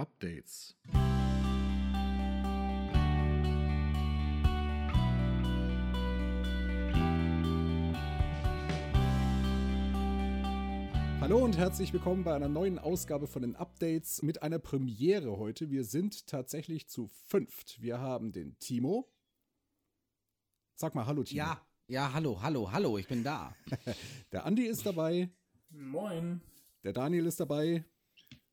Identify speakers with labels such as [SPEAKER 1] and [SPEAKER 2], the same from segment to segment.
[SPEAKER 1] Updates. Hallo und herzlich willkommen bei einer neuen Ausgabe von den Updates mit einer Premiere heute. Wir sind tatsächlich zu fünft. Wir haben den Timo. Sag mal Hallo, Timo.
[SPEAKER 2] Ja, ja, hallo, hallo, hallo, ich bin da.
[SPEAKER 1] Der Andi ist dabei.
[SPEAKER 3] Moin.
[SPEAKER 1] Der Daniel ist dabei.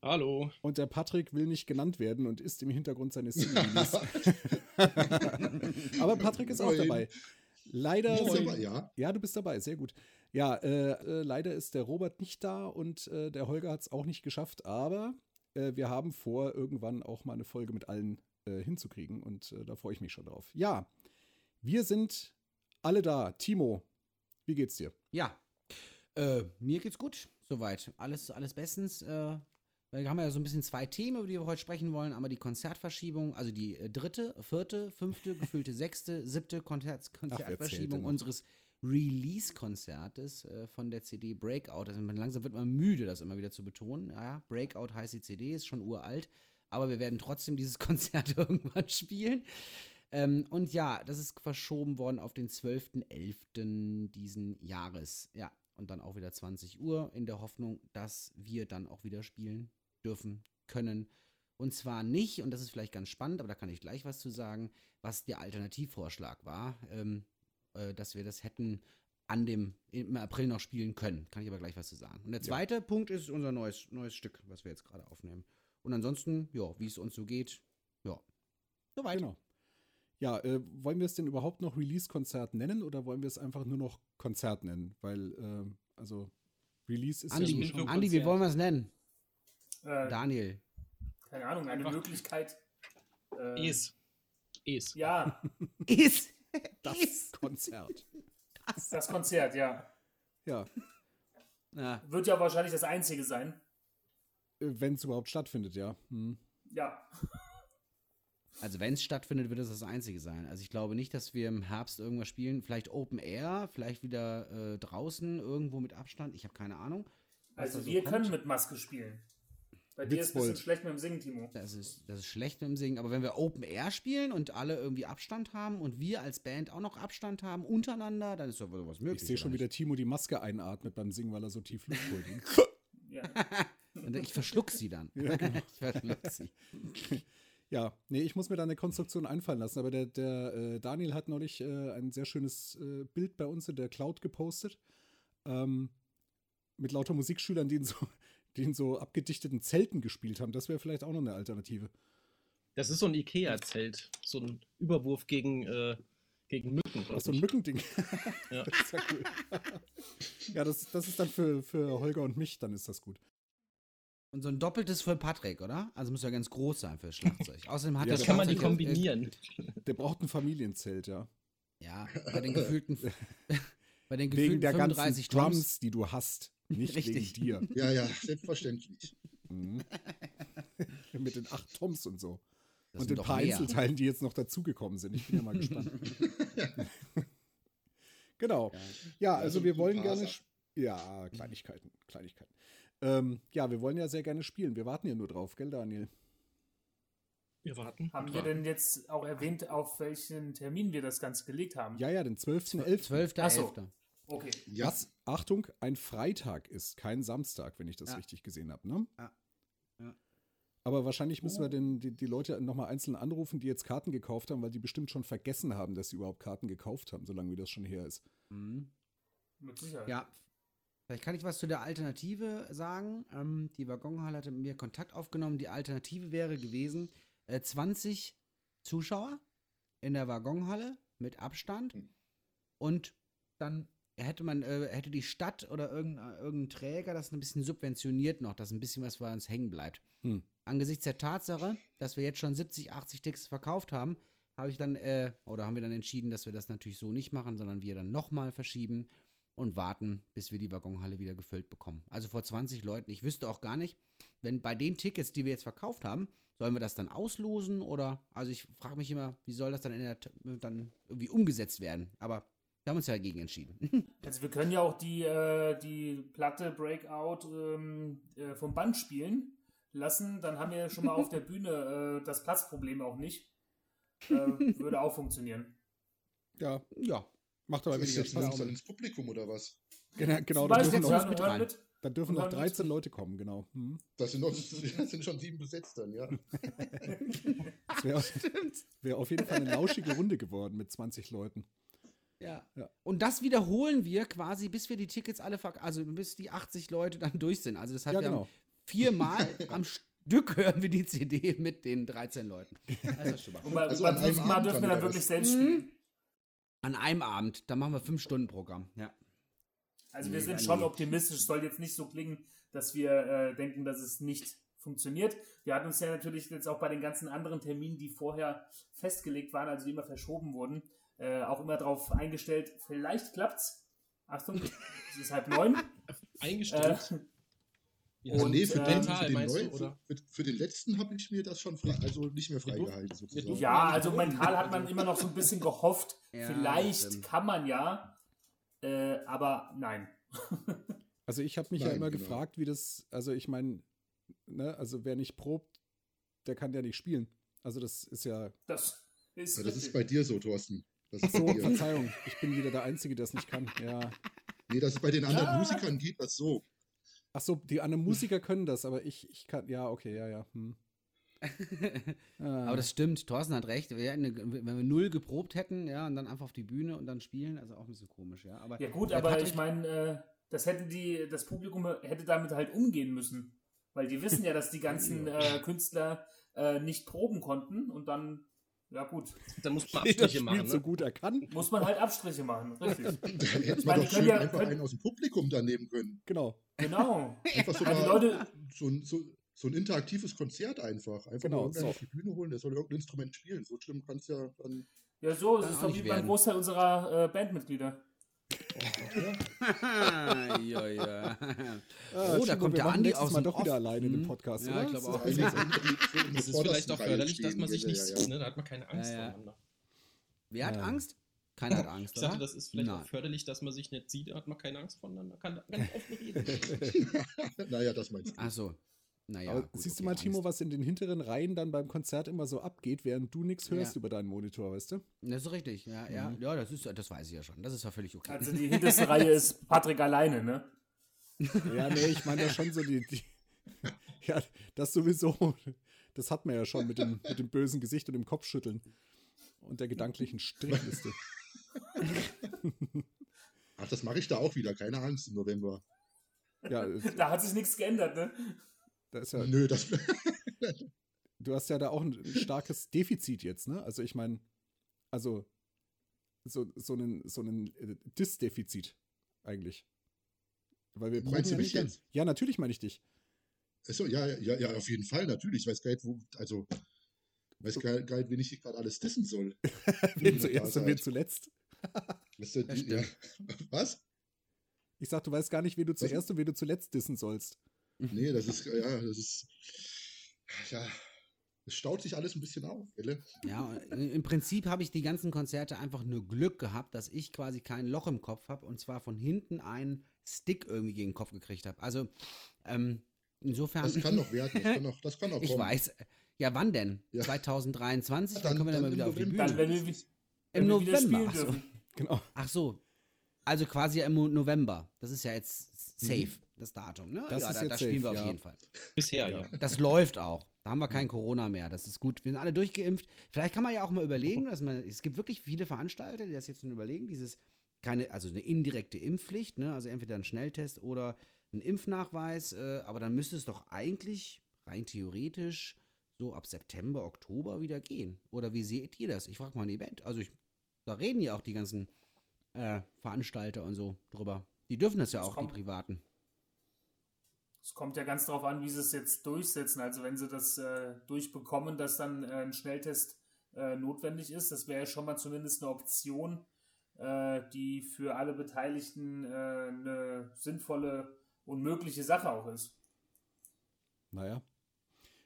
[SPEAKER 4] Hallo.
[SPEAKER 1] Und der Patrick will nicht genannt werden und ist im Hintergrund seines Cinemas. Aber Patrick ist auch
[SPEAKER 5] Moin.
[SPEAKER 1] dabei. Leider.
[SPEAKER 5] Moin.
[SPEAKER 1] sind-
[SPEAKER 5] dabei, ja.
[SPEAKER 1] Ja, du bist dabei, sehr gut. Ja, äh, äh, leider ist der Robert nicht da und äh, der Holger hat es auch nicht geschafft, aber äh, wir haben vor, irgendwann auch mal eine Folge mit allen äh, hinzukriegen und äh, da freue ich mich schon drauf. Ja, wir sind alle da. Timo, wie geht's dir?
[SPEAKER 2] Ja, äh, mir geht's gut, soweit. Alles, alles bestens. Wir haben ja so ein bisschen zwei Themen, über die wir heute sprechen wollen. Einmal die Konzertverschiebung, also die äh, dritte, vierte, fünfte, gefühlte sechste, siebte Konzert Konzertverschiebung
[SPEAKER 1] noch?
[SPEAKER 2] unseres Release-Konzertes äh, von der CD Breakout. Also man, langsam wird man müde, das immer wieder zu betonen. Ja, Breakout heißt die CD, ist schon uralt. Aber wir werden trotzdem dieses Konzert irgendwann spielen. Ähm, und ja, das ist verschoben worden auf den 12.11. diesen Jahres. Ja, und dann auch wieder 20 Uhr in der Hoffnung, dass wir dann auch wieder spielen dürfen, können. Und zwar nicht, und das ist vielleicht ganz spannend, aber da kann ich gleich was zu sagen, was der Alternativvorschlag war, ähm, äh, dass wir das hätten an dem im April noch spielen können. Kann ich aber gleich was zu sagen. Und der zweite Punkt ist unser neues, neues Stück, was wir jetzt gerade aufnehmen. Und ansonsten, ja, wie es uns so geht, ja. Soweit.
[SPEAKER 1] Genau. Ja, äh, wollen wir es denn überhaupt noch Release-Konzert nennen oder wollen wir es einfach nur noch Konzert nennen? Weil, äh, also, Release ist ja
[SPEAKER 2] Andi,
[SPEAKER 4] so
[SPEAKER 1] schon.
[SPEAKER 2] Andi, wie wollen wir es nennen?
[SPEAKER 3] Äh,
[SPEAKER 2] Daniel.
[SPEAKER 3] keine Ahnung, eine
[SPEAKER 4] Einfach-
[SPEAKER 3] Möglichkeit. Äh,
[SPEAKER 4] Es. Es.
[SPEAKER 3] Ja,
[SPEAKER 2] Ist.
[SPEAKER 1] Das Konzert.
[SPEAKER 3] das Konzert, ja.
[SPEAKER 1] Ja,
[SPEAKER 2] Ja.
[SPEAKER 3] Wird ja wahrscheinlich das einzige sein.
[SPEAKER 1] wenn es überhaupt stattfindet, ja. Hm.
[SPEAKER 3] Ja.
[SPEAKER 2] Also wenn es stattfindet, wird es das Einzige sein. Also ich glaube nicht, dass wir im Herbst irgendwas spielen. Vielleicht Open Air, vielleicht wieder äh, draußen, irgendwo mit Abstand. Ich habe keine Ahnung.
[SPEAKER 3] Also
[SPEAKER 2] so
[SPEAKER 3] wir
[SPEAKER 2] kommt.
[SPEAKER 3] können mit Maske spielen. Bei dir ist es ein bisschen schlecht mit dem Singen, Timo.
[SPEAKER 2] Das ist, das ist schlecht mit dem Singen. Aber wenn wir Open Air spielen und alle irgendwie Abstand haben und wir als Band auch noch Abstand haben untereinander, dann ist doch wohl was möglich.
[SPEAKER 1] Ich sehe schon, wie der Timo die Maske einatmet beim Singen, weil er so tief Luft holt.
[SPEAKER 3] Ja.
[SPEAKER 2] ich verschluck sie dann.
[SPEAKER 1] Ja, genau.
[SPEAKER 2] ich verschluck sie.
[SPEAKER 1] Ja, nee, ich muss mir da eine Konstruktion einfallen lassen, aber der, der äh, Daniel hat neulich äh, ein sehr schönes äh, Bild bei uns in der Cloud gepostet. Ähm, mit lauter Musikschülern, die in so, die in so abgedichteten Zelten gespielt haben. Das wäre vielleicht auch noch eine Alternative.
[SPEAKER 4] Das ist so ein Ikea-Zelt. So ein Überwurf gegen, äh, gegen Mücken.
[SPEAKER 1] Ach, so ein. Mückending.
[SPEAKER 4] Ja.
[SPEAKER 1] das ist ja cool. ja, das, das ist dann für, für Holger und mich, dann ist das gut.
[SPEAKER 2] Und so ein doppeltes für Patrick, oder? Also muss ja ganz groß sein für das Schlagzeug. Außerdem hat
[SPEAKER 1] Ja,
[SPEAKER 2] das
[SPEAKER 4] kann man die
[SPEAKER 2] Schlagzeug-
[SPEAKER 4] kombinieren.
[SPEAKER 1] Der braucht ein Familienzelt, ja.
[SPEAKER 2] Ja, bei den gefühlten, bei den
[SPEAKER 1] Wegen
[SPEAKER 2] gefühlten
[SPEAKER 1] der ganzen
[SPEAKER 2] 35
[SPEAKER 1] Drums,
[SPEAKER 2] Drums.
[SPEAKER 1] die du hast. Nicht
[SPEAKER 2] Richtig.
[SPEAKER 1] wegen dir.
[SPEAKER 5] Ja, ja, selbstverständlich.
[SPEAKER 1] Mhm. Mit den acht Toms und so.
[SPEAKER 2] Das
[SPEAKER 1] und den paar
[SPEAKER 2] mehr.
[SPEAKER 1] Einzelteilen, die jetzt noch dazugekommen sind. Ich bin ja mal gespannt. genau. Ja,
[SPEAKER 5] Ja,
[SPEAKER 1] also
[SPEAKER 5] so
[SPEAKER 1] wir wollen gerne. Ja, Kleinigkeiten. Kleinigkeiten. Ähm, ja, wir wollen ja sehr gerne spielen. Wir warten ja nur drauf, gell, Daniel?
[SPEAKER 4] Wir warten.
[SPEAKER 3] Haben wir denn jetzt auch erwähnt, auf welchen Termin wir das Ganze gelegt haben?
[SPEAKER 1] Ja, ja, den 12.11.
[SPEAKER 2] 12.11.
[SPEAKER 3] Ach so. Okay.
[SPEAKER 5] Ja,
[SPEAKER 1] Was, Achtung, ein Freitag ist, kein Samstag, wenn ich das
[SPEAKER 2] Ja.
[SPEAKER 1] richtig gesehen habe, ne?
[SPEAKER 2] Ja. Ja.
[SPEAKER 1] Aber wahrscheinlich müssen wir den, die, die Leute nochmal einzeln anrufen, die jetzt Karten gekauft haben, weil die bestimmt schon vergessen haben, dass sie überhaupt Karten gekauft haben, solange wie das schon her ist.
[SPEAKER 2] Mhm.
[SPEAKER 3] Mit Sicherheit.
[SPEAKER 2] Ja, vielleicht kann ich was zu der Alternative sagen. Ähm, die Waggonhalle hatte mit mir Kontakt aufgenommen. Die Alternative wäre gewesen, äh, 20 Zuschauer in der Waggonhalle mit Abstand
[SPEAKER 5] Hm.
[SPEAKER 2] und dann hätte man, äh, hätte die Stadt oder irgendein, irgendein Träger das ein bisschen subventioniert noch, dass ein bisschen was bei uns hängen bleibt.
[SPEAKER 1] Hm.
[SPEAKER 2] Angesichts der Tatsache, dass wir jetzt schon 70, 80 Tickets verkauft haben, habe ich dann, äh, oder haben wir dann entschieden, dass wir das natürlich so nicht machen, sondern wir dann nochmal verschieben und warten, bis wir die Waggonhalle wieder gefüllt bekommen. Also vor 20 Leuten. Ich wüsste auch gar nicht, wenn bei den Tickets, die wir jetzt verkauft haben, sollen wir das dann auslosen oder, also ich frage mich immer, wie soll das dann, in der, dann irgendwie umgesetzt werden? Aber wir haben uns ja dagegen entschieden.
[SPEAKER 3] Also wir können ja auch die, äh, die Platte Breakout ähm, äh, vom Band spielen. lassen, dann haben wir schon mal auf der Bühne äh, das Platzproblem auch nicht. Äh, würde auch funktionieren.
[SPEAKER 1] Ja,
[SPEAKER 2] Ja.
[SPEAKER 1] macht aber weniger
[SPEAKER 5] jetzt uns dann
[SPEAKER 1] Spaß.
[SPEAKER 5] ins Publikum oder was?
[SPEAKER 1] Genau, genau da dürfen noch,
[SPEAKER 2] mit rein.
[SPEAKER 3] mit.
[SPEAKER 1] da dürfen noch
[SPEAKER 3] dann
[SPEAKER 1] 13
[SPEAKER 3] geht's-
[SPEAKER 1] Leute kommen, genau. Hm.
[SPEAKER 5] Das sind, noch, das sind schon sieben besetzt dann, ja.
[SPEAKER 1] Das wäre wär auf jeden Fall eine lauschige Runde geworden mit 20 Leuten.
[SPEAKER 2] Ja.
[SPEAKER 1] Ja.
[SPEAKER 2] Und das wiederholen wir quasi, bis wir die Tickets alle verk also bis die 80 Leute dann durch sind. Also das heißt,
[SPEAKER 1] Ja,
[SPEAKER 2] wir
[SPEAKER 1] genau.
[SPEAKER 2] haben viermal am Stück hören wir die CD mit den 13 Leuten.
[SPEAKER 3] Und bei,
[SPEAKER 5] Also
[SPEAKER 3] beim
[SPEAKER 5] an einem
[SPEAKER 3] fünften Mal
[SPEAKER 5] Abend
[SPEAKER 3] dürfen wir
[SPEAKER 5] dann
[SPEAKER 3] wirklich selbst spielen.
[SPEAKER 2] An einem Abend, da machen wir fünf Stunden Programm. Ja.
[SPEAKER 3] Also wir sind
[SPEAKER 2] nee.
[SPEAKER 3] schon optimistisch. Es soll jetzt nicht so klingen, dass wir äh, denken, dass es nicht funktioniert. Wir hatten uns ja natürlich jetzt auch bei den ganzen anderen Terminen, die vorher festgelegt waren, also die immer verschoben wurden, äh, auch immer darauf eingestellt, vielleicht klappt's. Achtung, es ist halb neun. Äh,
[SPEAKER 4] Eingestellt. Ja,
[SPEAKER 5] Also
[SPEAKER 3] Und,
[SPEAKER 5] nee, für,
[SPEAKER 3] äh,
[SPEAKER 5] den, für, den neuen,
[SPEAKER 4] oder?
[SPEAKER 5] für, für den letzten habe ich mir das schon frei, also nicht mehr freigehalten sozusagen.
[SPEAKER 3] ja, also mental hat man immer noch so ein bisschen gehofft,
[SPEAKER 2] Ja,
[SPEAKER 3] vielleicht
[SPEAKER 2] stimmt.
[SPEAKER 3] kann man ja, äh, aber nein.
[SPEAKER 1] Also ich habe mich ja
[SPEAKER 5] Nein,
[SPEAKER 1] immer
[SPEAKER 5] genau.
[SPEAKER 1] gefragt, wie das, also ich meine, ne, also wer nicht probt, der kann ja nicht spielen. Also das ist ja,
[SPEAKER 3] Das ist,
[SPEAKER 5] Ja, das ist bei dir so, Thorsten. Das ist
[SPEAKER 1] so,
[SPEAKER 5] bei dir.
[SPEAKER 1] Verzeihung, ich bin wieder der Einzige, der es nicht kann. Ja.
[SPEAKER 5] Nee, das ist bei den anderen
[SPEAKER 3] Ja.
[SPEAKER 5] Musikern geht das so.
[SPEAKER 1] Ach so, die anderen Musiker können das, aber ich, ich kann, ja, okay, ja, ja. Hm. Ah,
[SPEAKER 2] Aber das stimmt, Thorsten hat recht. Eine, wenn wir null geprobt hätten, ja, und dann einfach auf die Bühne und dann spielen, also auch ein bisschen komisch, ja. Aber
[SPEAKER 3] Ja gut, aber ich meine, äh, das hätten die, das Publikum hätte damit halt umgehen müssen. Weil die wissen ja, dass die ganzen äh, Künstler äh, nicht proben konnten und dann, ja gut,
[SPEAKER 4] Dann muss man
[SPEAKER 1] jeder
[SPEAKER 4] Abstriche machen.
[SPEAKER 1] spielt so
[SPEAKER 4] Ne?
[SPEAKER 1] gut er kann.
[SPEAKER 3] muss man halt Abstriche machen. Richtig.
[SPEAKER 5] Da hätte man doch schön
[SPEAKER 3] ja-
[SPEAKER 5] einfach
[SPEAKER 3] können-
[SPEAKER 5] einen aus dem Publikum da nehmen können.
[SPEAKER 1] Genau.
[SPEAKER 3] Genau.
[SPEAKER 5] Einfach so, mal
[SPEAKER 3] Leute-
[SPEAKER 5] so, ein, so, so ein interaktives Konzert einfach. Einfach
[SPEAKER 1] Genau,
[SPEAKER 5] mal
[SPEAKER 1] so.
[SPEAKER 5] auf die Bühne holen, der soll irgendein Instrument spielen. So schlimm kann es ja dann.
[SPEAKER 3] Ja, so, es ist doch wie beim. Großteil unserer äh, Bandmitglieder.
[SPEAKER 5] Ja.
[SPEAKER 2] ja, ja.
[SPEAKER 1] Ah,
[SPEAKER 2] Oh, da kommt
[SPEAKER 1] wir
[SPEAKER 2] der Andi aus
[SPEAKER 1] Mal doch wieder alleine in dem
[SPEAKER 2] Hm.
[SPEAKER 1] Podcast,
[SPEAKER 2] Ja,
[SPEAKER 1] oder?
[SPEAKER 2] ich glaube auch.
[SPEAKER 4] Das ist vielleicht auch förderlich, dass man sich nicht
[SPEAKER 5] ja, ja.
[SPEAKER 4] sieht. Ne? Da hat man keine Angst
[SPEAKER 2] Ja, ja.
[SPEAKER 4] voneinander.
[SPEAKER 2] Wer hat
[SPEAKER 1] Ja.
[SPEAKER 2] Angst? Keiner hat Angst,
[SPEAKER 4] Ich dachte,
[SPEAKER 2] oder?
[SPEAKER 4] das ist vielleicht
[SPEAKER 2] Nein.
[SPEAKER 4] auch förderlich, dass man sich nicht sieht, da hat man keine Angst voneinander. Kann ganz offen reden.
[SPEAKER 5] naja, das meinst du.
[SPEAKER 2] Ach so. Naja,
[SPEAKER 1] Aber
[SPEAKER 2] gut,
[SPEAKER 1] siehst du
[SPEAKER 2] okay,
[SPEAKER 1] mal, Timo, was in den hinteren Reihen dann beim Konzert immer so abgeht, während du nichts hörst
[SPEAKER 2] Ja.
[SPEAKER 1] über deinen Monitor, weißt du?
[SPEAKER 2] Das ist richtig, ja, ja,
[SPEAKER 1] Mhm.
[SPEAKER 2] ja, das ist, das weiß ich ja schon. Das ist ja völlig okay.
[SPEAKER 3] Also die hinterste Reihe ist Patrick alleine, ne?
[SPEAKER 1] Ja, nee, ich meine ja schon so die, die Ja, das sowieso. Das hat man ja schon mit dem, mit dem bösen Gesicht und dem Kopfschütteln und der gedanklichen Strichliste.
[SPEAKER 5] Ach, das mache ich da auch wieder. Keine Angst im November.
[SPEAKER 1] Ja,
[SPEAKER 3] Da hat sich nichts geändert, ne?
[SPEAKER 1] Da ist ja,
[SPEAKER 5] Nö, das.
[SPEAKER 1] du hast ja da auch ein starkes Defizit jetzt, ne? Also ich meine, also so, so einen, so einen äh, Dis-Defizit eigentlich. Weil wir
[SPEAKER 5] Meinst du
[SPEAKER 1] ja
[SPEAKER 5] mich
[SPEAKER 1] nicht-
[SPEAKER 5] jetzt?
[SPEAKER 1] Ja, natürlich meine ich dich.
[SPEAKER 5] Achso, ja, ja, ja, auf jeden Fall, natürlich. Ich weiß gar nicht, wo. Also. Weiß gar, gar nicht, wen ich gerade alles dissen soll.
[SPEAKER 1] Wen
[SPEAKER 5] Ja,
[SPEAKER 1] zuerst und wen zuletzt.
[SPEAKER 5] Ja. Was?
[SPEAKER 1] Ich sag, du weißt gar nicht, wen du
[SPEAKER 5] Was?
[SPEAKER 1] zuerst und wen du zuletzt dissen sollst.
[SPEAKER 5] Nee, das ist, ja, das ist. Ja. Es staut sich alles ein bisschen auf, gell?
[SPEAKER 2] Ja, im Prinzip habe ich die ganzen Konzerte einfach nur Glück gehabt, dass ich quasi kein Loch im Kopf habe und zwar von hinten einen Stick irgendwie gegen den Kopf gekriegt habe. Also, ähm, insofern.
[SPEAKER 5] Das kann noch werden. Das kann noch, das kann noch
[SPEAKER 2] ich
[SPEAKER 5] kommen.
[SPEAKER 2] weiß. Ja, wann denn?
[SPEAKER 5] Ja.
[SPEAKER 2] 2023? Dann,
[SPEAKER 5] Dann-
[SPEAKER 2] können wir dann,
[SPEAKER 5] dann
[SPEAKER 2] mal
[SPEAKER 5] im
[SPEAKER 2] wieder auf die
[SPEAKER 5] November.
[SPEAKER 2] Bühne.
[SPEAKER 3] Dann, wenn wir, wenn
[SPEAKER 2] Im November. Ach so.
[SPEAKER 1] Genau.
[SPEAKER 2] Ach so. Also quasi im November. Das ist ja jetzt safe, das Datum. Ne?
[SPEAKER 1] Das
[SPEAKER 2] ja,
[SPEAKER 1] ist
[SPEAKER 2] da,
[SPEAKER 1] jetzt
[SPEAKER 2] da spielen
[SPEAKER 1] safe,
[SPEAKER 2] wir auf
[SPEAKER 1] ja.
[SPEAKER 2] jeden Fall.
[SPEAKER 4] Bisher, ja.
[SPEAKER 2] Das läuft auch. Da haben wir kein Corona mehr. Das ist gut. Wir sind alle durchgeimpft. Vielleicht kann man ja auch mal überlegen, dass man, es gibt wirklich viele Veranstalter, die das jetzt schon überlegen, dieses, keine, also eine indirekte Impfpflicht, ne? also entweder ein Schnelltest oder ein Impfnachweis, äh, aber dann müsste es doch eigentlich rein theoretisch so ab September, Oktober wieder gehen. Oder wie seht ihr das? Ich frage mal ein Event. Also ich, da reden ja auch die ganzen äh, Veranstalter und so drüber. Die dürfen das ja
[SPEAKER 3] Das
[SPEAKER 2] auch,
[SPEAKER 3] kommt-
[SPEAKER 2] die Privaten.
[SPEAKER 3] Es kommt ja ganz darauf an, wie sie es jetzt durchsetzen. Also wenn sie das äh, durchbekommen, dass dann äh, ein Schnelltest äh, notwendig ist, das wäre ja schon mal zumindest eine Option, äh, die für alle Beteiligten äh, eine sinnvolle und mögliche Sache auch ist.
[SPEAKER 1] Naja.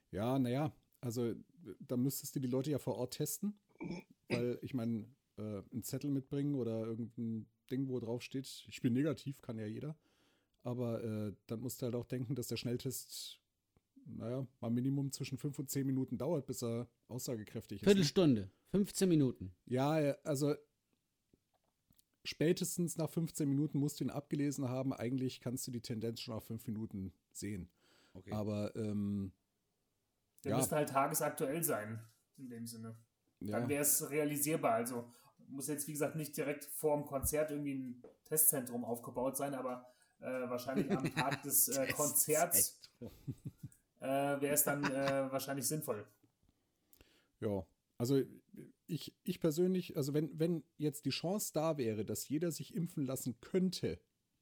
[SPEAKER 1] Ja, naja. Also, da müsstest du die Leute ja vor Ort testen. Weil, ich meine, äh, einen Zettel mitbringen oder irgendein Ding, wo drauf steht, ich bin negativ, kann ja jeder. Aber äh, dann musst du halt auch denken, dass der Schnelltest naja, mal Minimum zwischen fünf und zehn Minuten dauert, bis er aussagekräftig ist.
[SPEAKER 2] Viertelstunde, 15 Minuten.
[SPEAKER 1] Ja, also spätestens nach 15 Minuten musst du ihn abgelesen haben. Eigentlich kannst du die Tendenz schon auf fünf Minuten sehen.
[SPEAKER 2] Okay.
[SPEAKER 1] Aber ähm,
[SPEAKER 3] Der
[SPEAKER 1] Ja.
[SPEAKER 3] müsste halt tagesaktuell sein, in dem Sinne.
[SPEAKER 1] ja,
[SPEAKER 3] Dann wäre es realisierbar. Also muss jetzt, wie gesagt, nicht direkt vor dem Konzert irgendwie ein Testzentrum aufgebaut sein, aber äh, wahrscheinlich am Tag des äh, Konzerts äh, wäre es dann äh, wahrscheinlich sinnvoll.
[SPEAKER 1] ja. Also ich, ich persönlich, also wenn, wenn jetzt die Chance da wäre, dass jeder sich impfen lassen könnte,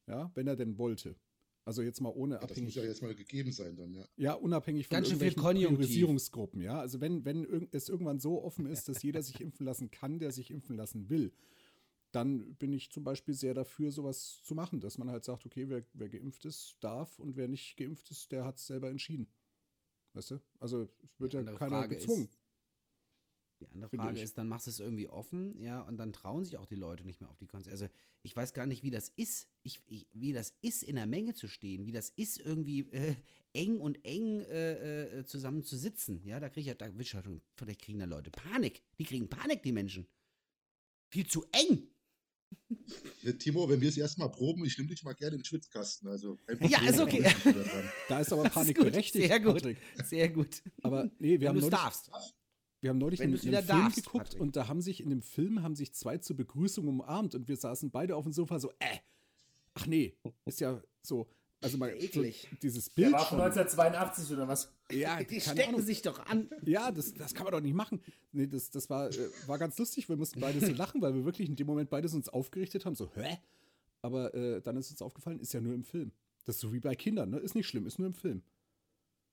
[SPEAKER 1] ja, wenn er denn wollte. Also jetzt mal ohne
[SPEAKER 5] Ja, das muss
[SPEAKER 1] abhängig.
[SPEAKER 5] ja jetzt mal gegeben sein dann, ja.
[SPEAKER 1] Ja, unabhängig von
[SPEAKER 2] Ganz schön viel
[SPEAKER 1] irgendwelchen. Priorisierungsgruppen, ja. Also wenn, wenn es irgendwann so offen ist, dass jeder sich impfen lassen kann, der sich impfen lassen will, dann bin ich zum Beispiel sehr dafür, sowas zu machen, dass man halt sagt, okay, wer, wer geimpft ist, darf und wer nicht geimpft ist, der hat es selber entschieden. Weißt du? Also es wird ja keiner
[SPEAKER 2] Frage ist-
[SPEAKER 1] gezwungen.
[SPEAKER 2] Die andere Frage
[SPEAKER 1] ich.
[SPEAKER 2] ist, dann machst du es irgendwie offen, ja, und dann trauen sich auch die Leute nicht mehr auf die Konzerte. Also ich weiß gar nicht, wie das ist, ich, ich, wie das ist, in der Menge zu stehen, wie das ist, irgendwie äh, eng und eng äh, äh, zusammen zu sitzen. Ja, da kriege ich ja, da vielleicht kriegen da Leute Panik. Die kriegen Panik, die Menschen. Viel zu eng.
[SPEAKER 5] Ja, Timo, wenn wir es erstmal proben, ich nehme dich mal gerne in den Schwitzkasten. Also
[SPEAKER 2] Ja, ist
[SPEAKER 5] Problem,
[SPEAKER 2] okay.
[SPEAKER 5] da
[SPEAKER 1] ist aber
[SPEAKER 2] Das ist
[SPEAKER 1] Panik
[SPEAKER 2] gut,
[SPEAKER 1] berechtigt,
[SPEAKER 2] sehr gut.
[SPEAKER 1] Patrick.
[SPEAKER 2] Sehr gut.
[SPEAKER 1] Aber nee, wir
[SPEAKER 2] Wenn
[SPEAKER 1] haben neulich,
[SPEAKER 2] darfst.
[SPEAKER 1] Wir haben neulich
[SPEAKER 2] Wenn
[SPEAKER 1] einen, einen Film
[SPEAKER 2] darfst,
[SPEAKER 1] geguckt
[SPEAKER 2] Patrick.
[SPEAKER 1] und da haben sich in dem Film haben sich zwei zur Begrüßung umarmt und wir saßen beide auf dem Sofa so, äh, ach nee, ist ja so, also mal
[SPEAKER 2] Eklig.
[SPEAKER 1] dieses
[SPEAKER 3] Der
[SPEAKER 1] Bild
[SPEAKER 3] war von
[SPEAKER 1] schon,
[SPEAKER 3] 1982 oder was?
[SPEAKER 1] Ja,
[SPEAKER 2] Die stecken
[SPEAKER 1] Ahnung.
[SPEAKER 2] sich doch an.
[SPEAKER 1] Ja, das, das kann man doch nicht machen. Nee, das, das war, äh, war ganz lustig. Wir mussten beide so lachen, weil wir wirklich in dem Moment beides uns aufgerichtet haben. So, hä? Aber äh, dann ist uns aufgefallen, ist ja nur im Film. Das ist so wie bei Kindern, ne? Ist nicht schlimm, ist nur im Film.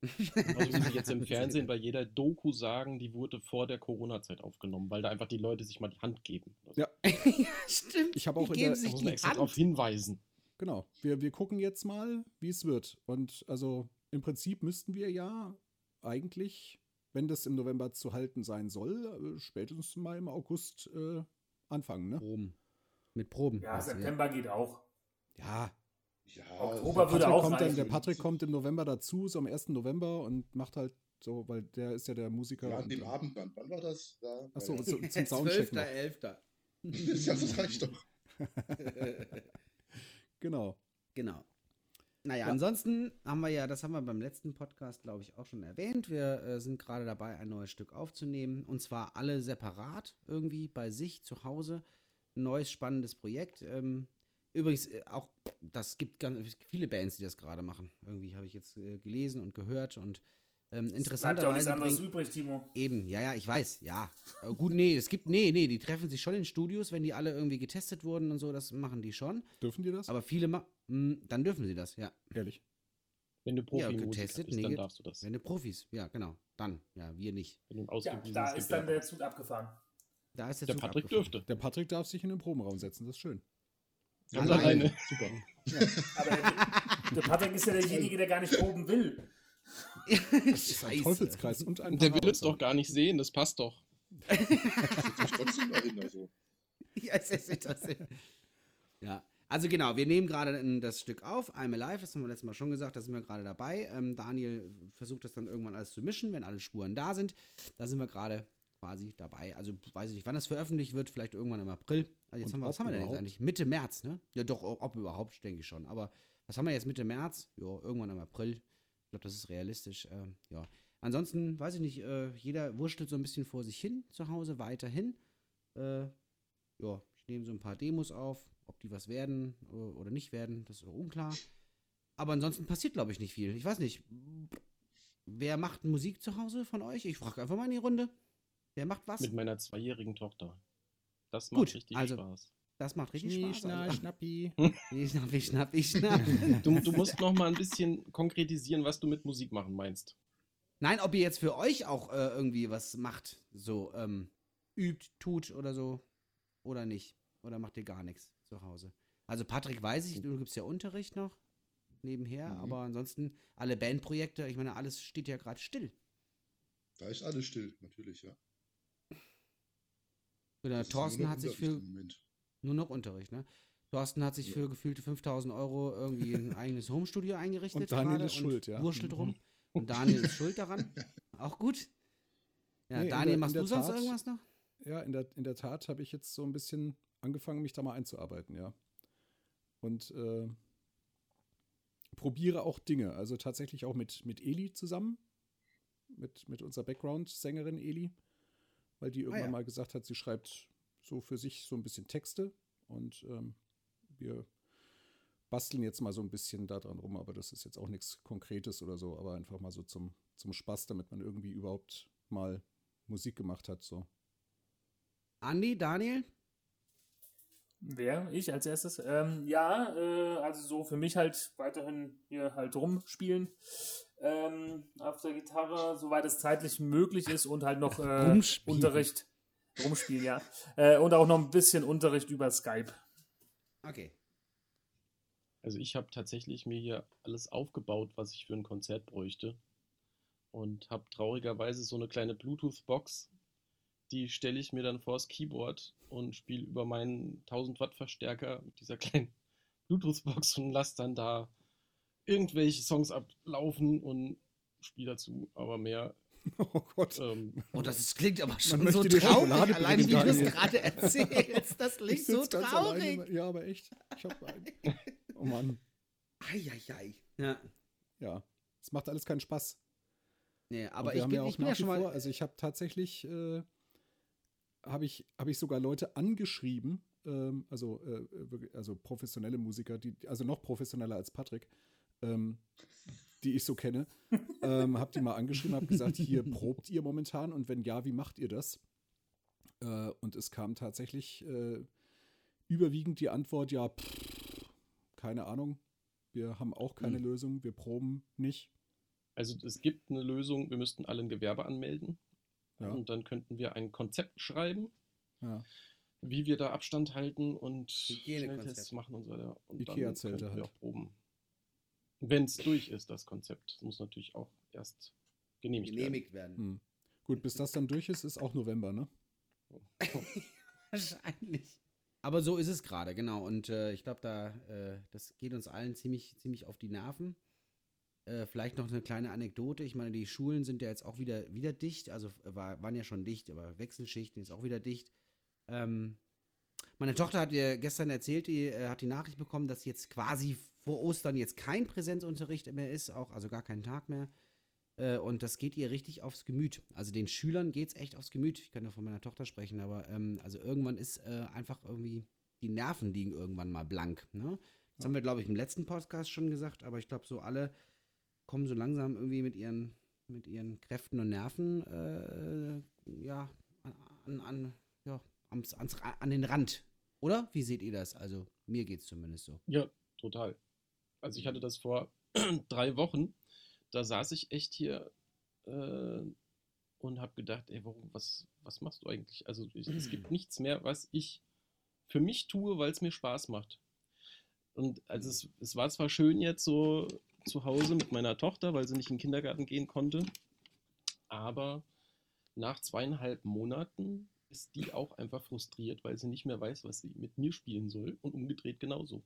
[SPEAKER 4] Also muss ich jetzt im Fernsehen bei jeder Doku sagen, die wurde vor der Corona-Zeit aufgenommen, weil da einfach die Leute sich mal die Hand geben. Also,
[SPEAKER 1] Ja.
[SPEAKER 2] ja, stimmt.
[SPEAKER 1] Ich habe auch
[SPEAKER 2] die
[SPEAKER 1] in
[SPEAKER 2] geben
[SPEAKER 1] der-
[SPEAKER 2] sich
[SPEAKER 4] muss
[SPEAKER 2] die
[SPEAKER 4] extra
[SPEAKER 2] Hand.
[SPEAKER 4] darauf hinweisen.
[SPEAKER 1] Genau. Wir, wir gucken jetzt mal, wie es wird. Und also im Prinzip müssten wir ja eigentlich, wenn das im November zu halten sein soll, äh, spätestens mal im August äh, anfangen, ne?
[SPEAKER 2] Proben. Mit Proben.
[SPEAKER 3] Ja, September geht auch.
[SPEAKER 1] Ja.
[SPEAKER 5] Ja,
[SPEAKER 3] Oktober
[SPEAKER 1] Der
[SPEAKER 3] würde
[SPEAKER 1] Patrick,
[SPEAKER 3] auch
[SPEAKER 1] kommt dann,
[SPEAKER 3] reichen.
[SPEAKER 1] der Patrick kommt im November dazu, so am 1. November und macht halt so, weil der ist ja der Musiker.
[SPEAKER 5] ja, an dem Abend dann. Wann war das? Da,
[SPEAKER 1] Ach so,
[SPEAKER 5] ja.
[SPEAKER 1] so, zum Soundcheck noch.
[SPEAKER 2] 12.11.
[SPEAKER 5] ja, das reicht doch.
[SPEAKER 1] Genau.
[SPEAKER 2] Genau. Naja,
[SPEAKER 1] Ja.
[SPEAKER 2] ansonsten haben wir ja, das haben wir beim letzten Podcast, glaube ich, auch schon erwähnt. Wir äh, sind gerade dabei, ein neues Stück aufzunehmen. Und zwar alle separat irgendwie bei sich zu Hause. Ein neues spannendes Projekt. Ähm, übrigens, äh, auch, das gibt ganz viele Bands, die das gerade machen. Irgendwie habe ich jetzt äh, gelesen und gehört. Und ähm,
[SPEAKER 3] Es bleibt ja auch nichts
[SPEAKER 2] interessanterweise.
[SPEAKER 3] übrig, Timo.
[SPEAKER 2] Eben, ja, ja, ich weiß, ja. Aber gut, nee, es gibt, nee, nee, die treffen sich schon in Studios, wenn die alle irgendwie getestet wurden und so, das machen die schon.
[SPEAKER 1] Dürfen die das?
[SPEAKER 2] Aber viele machen, dann dürfen sie das, ja.
[SPEAKER 1] Ehrlich.
[SPEAKER 4] Wenn du
[SPEAKER 2] Ja,
[SPEAKER 4] Profi-Musiker
[SPEAKER 2] getestet,
[SPEAKER 4] bist, dann darfst du das.
[SPEAKER 2] Wenn du Profis, ja, genau, dann, ja, wir nicht.
[SPEAKER 4] Wenn du ein
[SPEAKER 3] Ja, da ist dann der. Zug abgefahren.
[SPEAKER 2] Da ist der,
[SPEAKER 4] Der
[SPEAKER 2] Zug
[SPEAKER 4] Patrick
[SPEAKER 2] abgefahren.
[SPEAKER 4] dürfte.
[SPEAKER 1] Der Patrick darf sich in den Probenraum setzen, das ist schön.
[SPEAKER 4] Ganz alleine.
[SPEAKER 5] Super.
[SPEAKER 3] Aber der, der Patrick ist ja derjenige, der gar nicht proben will.
[SPEAKER 1] Das ist ein. Teufelskreis und ein
[SPEAKER 4] Der will es doch gar nicht sehen, das passt doch.
[SPEAKER 5] Trotzdem dahin. Also.
[SPEAKER 2] Ja, also genau, wir nehmen gerade ein- das Stück auf, I'm Alive, das haben wir letztes Mal schon gesagt, da sind wir gerade dabei. Ähm, Daniel versucht das dann irgendwann alles zu mischen, wenn alle Spuren da sind. Da sind wir gerade quasi dabei. Also weiß ich nicht, wann das veröffentlicht wird, vielleicht irgendwann im April. Also jetzt
[SPEAKER 1] Und
[SPEAKER 2] haben wir, was
[SPEAKER 1] ob
[SPEAKER 2] haben wir denn jetzt eigentlich? Mitte März, ne? Ja, doch, ob überhaupt, denke ich schon. Aber was haben wir jetzt Mitte März? Ja, irgendwann im April. Glaube, das ist realistisch. Ähm, ja. Ansonsten, weiß ich nicht, äh, jeder wurschtelt so ein bisschen vor sich hin zu Hause weiterhin. Äh, ja, ich nehme so ein paar Demos auf. Ob die was werden äh, oder nicht werden, das ist unklar. Aber ansonsten passiert, glaube ich, nicht viel. Ich weiß nicht. Wer macht Musik zu Hause von euch? Ich frage einfach mal in die Runde. Wer macht was?
[SPEAKER 4] Mit meiner zweijährigen Tochter. Das macht
[SPEAKER 2] Gut,
[SPEAKER 4] richtig
[SPEAKER 2] also-
[SPEAKER 4] Spaß.
[SPEAKER 2] Das macht richtig
[SPEAKER 1] Schnie,
[SPEAKER 2] Spaß.
[SPEAKER 1] schna,
[SPEAKER 2] Also,
[SPEAKER 1] schnappi.
[SPEAKER 2] ich schnapp, ich schnapp, ich schnapp.
[SPEAKER 4] Du, du musst noch mal ein bisschen konkretisieren, was du mit Musik machen meinst.
[SPEAKER 2] Nein, ob ihr jetzt für euch auch äh, irgendwie was macht. So, ähm, übt, tut oder so. Oder nicht. Oder macht ihr gar nichts zu Hause. Also Patrick weiß ich, du gibst ja Unterricht noch nebenher,
[SPEAKER 5] Mhm.
[SPEAKER 2] aber ansonsten alle Bandprojekte, ich meine, alles steht ja gerade still.
[SPEAKER 5] Da ist alles still, natürlich, ja.
[SPEAKER 2] Oder Thorsten hat sich für. Nur noch Unterricht, ne? Thorsten hat sich
[SPEAKER 5] Ja.
[SPEAKER 2] für gefühlte 5000 Euro irgendwie ein eigenes Homestudio eingerichtet.
[SPEAKER 1] Und Daniel ist schuld, ja.
[SPEAKER 2] Wurschtelt
[SPEAKER 1] Mhm.
[SPEAKER 2] rum. Und Daniel ist schuld daran. Auch gut. Ja,
[SPEAKER 1] Nee,
[SPEAKER 2] Daniel,
[SPEAKER 1] der-
[SPEAKER 2] machst du sonst
[SPEAKER 1] Tat-
[SPEAKER 2] irgendwas noch?
[SPEAKER 1] Ja, in der, in der Tat habe ich jetzt so ein bisschen angefangen, mich da mal einzuarbeiten, ja. Und äh, probiere auch Dinge. Also tatsächlich auch mit, mit Eli zusammen, mit, mit unserer Background-Sängerin Eli, weil die irgendwann
[SPEAKER 2] ja.
[SPEAKER 1] mal gesagt hat, sie schreibt so für sich so ein bisschen Texte und ähm, wir basteln jetzt mal so ein bisschen da dran rum, aber das ist jetzt auch nichts Konkretes oder so, aber einfach mal so zum, zum Spaß, damit man irgendwie überhaupt mal Musik gemacht hat, so.
[SPEAKER 2] Andi, Daniel?
[SPEAKER 3] Wer? Ich als erstes? Ähm, ja, äh, also so für mich halt weiterhin hier halt rumspielen. Ähm, auf der Gitarre, soweit es zeitlich möglich ist und halt noch äh. Unterricht. Rumspielen, ja. Äh, und auch noch ein bisschen Unterricht über Skype.
[SPEAKER 2] Okay.
[SPEAKER 4] Also ich habe tatsächlich mir hier alles aufgebaut, was ich für ein Konzert bräuchte. Und habe traurigerweise so eine kleine Bluetooth-Box. Die stelle ich mir dann vors Keyboard und spiele über meinen 1000 Watt Verstärker mit dieser kleinen Bluetooth-Box und lasse dann da irgendwelche Songs ablaufen und spiele dazu aber mehr.
[SPEAKER 1] Oh Gott.
[SPEAKER 4] Ähm,
[SPEAKER 2] Oh, das ist, klingt aber schon so traurig, allein wie du es gerade erzählst. Das klingt so traurig.
[SPEAKER 1] alleine. Ja, aber echt. Ich hab einen. Oh Mann.
[SPEAKER 2] Eieiei. Ja.
[SPEAKER 1] Ja. Es macht alles keinen Spaß.
[SPEAKER 2] Nee, aber ich bin,
[SPEAKER 1] ja auch
[SPEAKER 2] ich bin
[SPEAKER 1] nach
[SPEAKER 2] ja
[SPEAKER 1] wie
[SPEAKER 2] schon mal.
[SPEAKER 1] vor, also ich habe tatsächlich, äh, habe ich, hab ich sogar Leute angeschrieben, ähm, also, äh, also professionelle Musiker, die, also noch professioneller als Patrick, ähm, die ich so kenne, ähm, habe die mal angeschrieben, habe gesagt, hier probt ihr momentan und wenn ja, wie macht ihr das? Äh, und es kam tatsächlich äh, überwiegend die Antwort, ja, pff, keine Ahnung, wir haben auch keine
[SPEAKER 2] Hm.
[SPEAKER 1] Lösung, wir proben nicht.
[SPEAKER 4] also es gibt eine Lösung, wir müssten alle ein Gewerbe anmelden.
[SPEAKER 1] Ja.
[SPEAKER 4] Und dann könnten wir ein Konzept schreiben,
[SPEAKER 1] Ja.
[SPEAKER 4] wie wir da Abstand halten und. Schnelltests machen und so weiter. Und
[SPEAKER 1] Ikea-Zelte
[SPEAKER 4] dann könnten wir
[SPEAKER 1] halt.
[SPEAKER 4] auch proben. Wenn es durch ist, das Konzept. Das muss natürlich auch erst genehmigt,
[SPEAKER 2] genehmigt werden.
[SPEAKER 1] Hm. Gut, bis das dann durch ist, ist auch November, ne?
[SPEAKER 2] Wahrscheinlich. Aber so ist es gerade, genau. Und äh, ich glaube, da, äh, das geht uns allen ziemlich, ziemlich auf die Nerven. Äh, vielleicht noch eine kleine Anekdote. Ich meine, die Schulen sind ja jetzt auch wieder, wieder dicht. Also äh, war, waren ja schon dicht, aber Wechselschichten ist auch wieder dicht. Ähm, meine Tochter hat ihr gestern erzählt, die äh, hat die Nachricht bekommen, dass jetzt quasi vor Ostern jetzt kein Präsenzunterricht mehr ist, auch also gar keinen Tag mehr. Äh, und das geht ihr richtig aufs Gemüt. Also den Schülern geht es echt aufs Gemüt. Ich kann ja von meiner Tochter sprechen, aber ähm, also irgendwann ist äh, einfach irgendwie, die Nerven liegen irgendwann mal blank. Ne? Das haben wir, glaube ich, im letzten Podcast schon gesagt, aber ich glaube, so alle kommen so langsam irgendwie mit ihren, mit ihren Kräften und Nerven äh, ja, an, an, ja, ans, ans, an den Rand. Oder? Wie seht ihr das? Also, mir geht es zumindest so.
[SPEAKER 4] Ja, total. Also ich hatte das vor drei Wochen. Da saß ich echt hier äh, und habe gedacht, ey, warum, was, was machst du eigentlich? Also ich, es gibt nichts mehr, was ich für mich tue, weil es mir Spaß macht. Und also es, es war zwar schön jetzt so zu Hause mit meiner Tochter, weil sie nicht in den Kindergarten gehen konnte, aber nach zweieinhalb Monaten ist die auch einfach frustriert, weil sie nicht mehr weiß, was sie mit mir spielen soll und umgedreht genauso.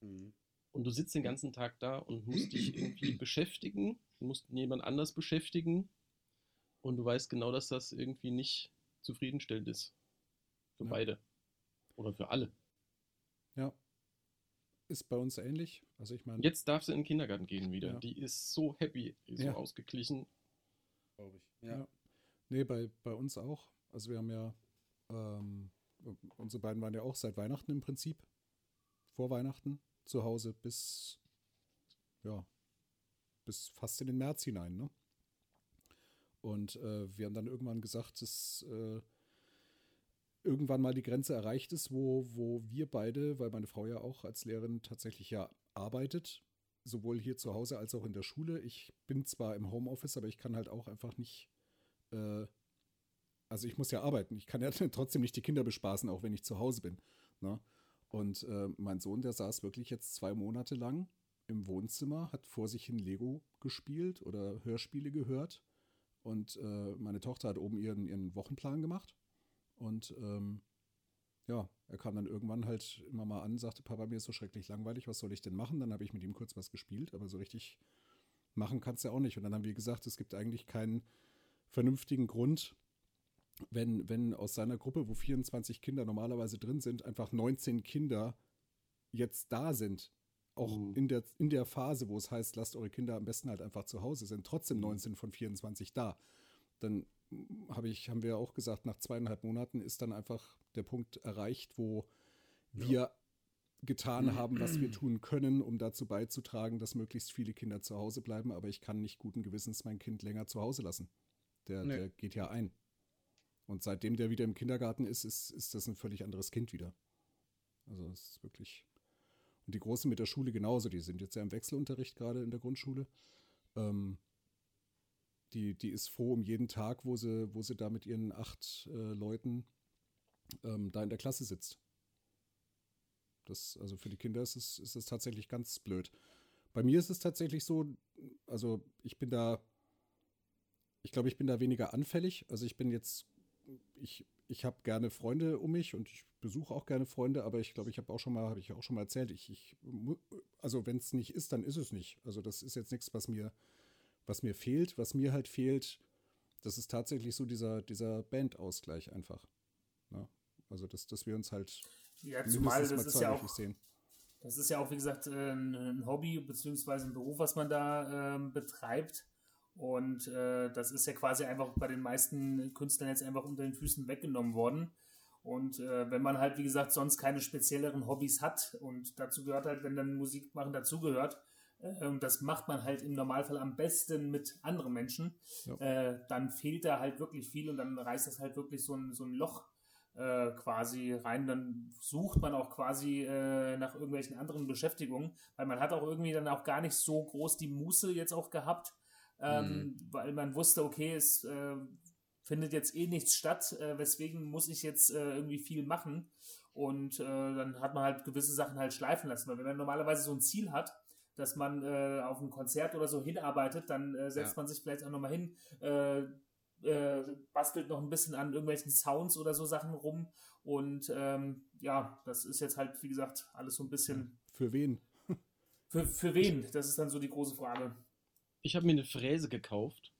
[SPEAKER 2] Mhm.
[SPEAKER 4] Und du sitzt den ganzen Tag da und musst dich irgendwie beschäftigen, du musst jemand anders beschäftigen und du weißt genau, dass das irgendwie nicht zufriedenstellend ist. Für
[SPEAKER 1] Ja.
[SPEAKER 4] beide. Oder für alle.
[SPEAKER 1] Ja. Ist bei uns ähnlich. Also ich meine,
[SPEAKER 4] Jetzt darf sie in den Kindergarten gehen wieder.
[SPEAKER 1] Ja.
[SPEAKER 4] Die ist so happy, die ist
[SPEAKER 1] Ja.
[SPEAKER 4] so ausgeglichen.
[SPEAKER 2] Glaube ich.
[SPEAKER 1] Ja. nee, bei, bei uns auch. Also wir haben ja, ähm, unsere beiden waren ja auch seit Weihnachten im Prinzip, vor Weihnachten, zu Hause bis, ja, bis fast in den März hinein, ne? Und äh, wir haben dann irgendwann gesagt, dass äh, irgendwann mal die Grenze erreicht ist, wo, wo wir beide, weil meine Frau ja auch als Lehrerin tatsächlich ja arbeitet, sowohl hier zu Hause als auch in der Schule. Ich bin zwar im Homeoffice, aber ich kann halt auch einfach nicht, äh, also ich muss ja arbeiten. Ich kann ja trotzdem nicht die Kinder bespaßen, auch wenn ich zu Hause bin. Ne? Und äh, mein Sohn, der saß wirklich jetzt zwei Monate lang im Wohnzimmer, hat vor sich hin Lego gespielt oder Hörspiele gehört. Und äh, meine Tochter hat oben ihren, ihren Wochenplan gemacht. Und ähm, ja, er kam dann irgendwann halt immer mal an, sagte, Papa, mir ist so schrecklich langweilig, was soll ich denn machen? Dann habe ich mit ihm kurz was gespielt, aber so richtig machen kannst du ja auch nicht. Und dann haben wir gesagt, es gibt eigentlich keinen vernünftigen Grund, wenn, wenn aus seiner Gruppe, wo 24 Kinder normalerweise drin sind, einfach 19 Kinder jetzt da sind, auch
[SPEAKER 4] Mhm.
[SPEAKER 1] in, der, in der Phase, wo es heißt, lasst eure Kinder am besten halt einfach zu Hause, sind trotzdem 19 von 24 da. Dann habe ich, haben wir auch gesagt, nach zweieinhalb Monaten ist dann einfach der Punkt erreicht, wo wir getan haben, was wir tun können, um dazu beizutragen, dass möglichst viele Kinder zu Hause bleiben. Aber ich kann nicht guten Gewissens mein Kind länger zu Hause lassen. Der,
[SPEAKER 2] Nee.
[SPEAKER 1] der geht ja ein. Und seitdem der wieder im Kindergarten ist, ist, ist das ein völlig anderes Kind wieder. Also es ist wirklich. Und die Großen mit der Schule genauso, die sind jetzt ja im Wechselunterricht gerade in der Grundschule. Ähm, die, die ist froh um jeden Tag, wo sie, wo sie da mit ihren acht äh, Leuten ähm, da in der Klasse sitzt. Das, also für die Kinder ist es, ist es tatsächlich ganz blöd. Bei mir ist es tatsächlich so, also ich bin da, ich glaube, ich bin da weniger anfällig. Also ich bin jetzt, ich, ich habe gerne Freunde um mich und ich besuche auch gerne Freunde, aber ich glaube, ich habe auch schon mal, habe ich auch schon mal erzählt, ich, ich also wenn es nicht ist, dann ist es nicht. Also das ist jetzt nichts, was mir, was mir fehlt. Was mir halt fehlt, das ist tatsächlich so dieser, dieser Bandausgleich einfach. Ja? Also dass, dass wir uns halt
[SPEAKER 3] Ja, zumal das ist ja auch,
[SPEAKER 1] sehen.
[SPEAKER 3] das ist ja auch, wie gesagt, äh, ein, ein Hobby beziehungsweise ein Beruf, was man da ähm, betreibt. Und äh, das ist ja quasi einfach bei den meisten Künstlern jetzt einfach unter den Füßen weggenommen worden. Und äh, wenn man halt, wie gesagt, sonst keine spezielleren Hobbys hat und dazu gehört halt, wenn dann Musik machen dazugehört, äh, und das macht man halt im Normalfall am besten mit anderen Menschen,
[SPEAKER 1] Ja.
[SPEAKER 3] äh, dann fehlt da halt wirklich viel und dann reißt das halt wirklich so ein, so ein Loch äh, quasi rein. Dann sucht man auch quasi äh, nach irgendwelchen anderen Beschäftigungen, weil man hat auch irgendwie dann auch gar nicht so groß die Muße jetzt auch gehabt, ähm, weil man wusste, okay, es äh, findet jetzt eh nichts statt, äh, weswegen muss ich jetzt äh, irgendwie viel machen. Und äh, dann hat man halt gewisse Sachen halt schleifen lassen. Weil wenn man normalerweise so ein Ziel hat, dass man äh, auf ein Konzert oder so hinarbeitet, dann äh, setzt
[SPEAKER 2] Ja.
[SPEAKER 3] man sich vielleicht auch nochmal hin, bastelt noch ein bisschen an irgendwelchen Sounds oder so Sachen rum. Und ähm, ja, das ist jetzt halt, wie gesagt, alles so ein bisschen.
[SPEAKER 1] Für wen?
[SPEAKER 3] Für, für wen? Das ist dann so die große Frage.
[SPEAKER 4] Ich habe mir eine Fräse gekauft.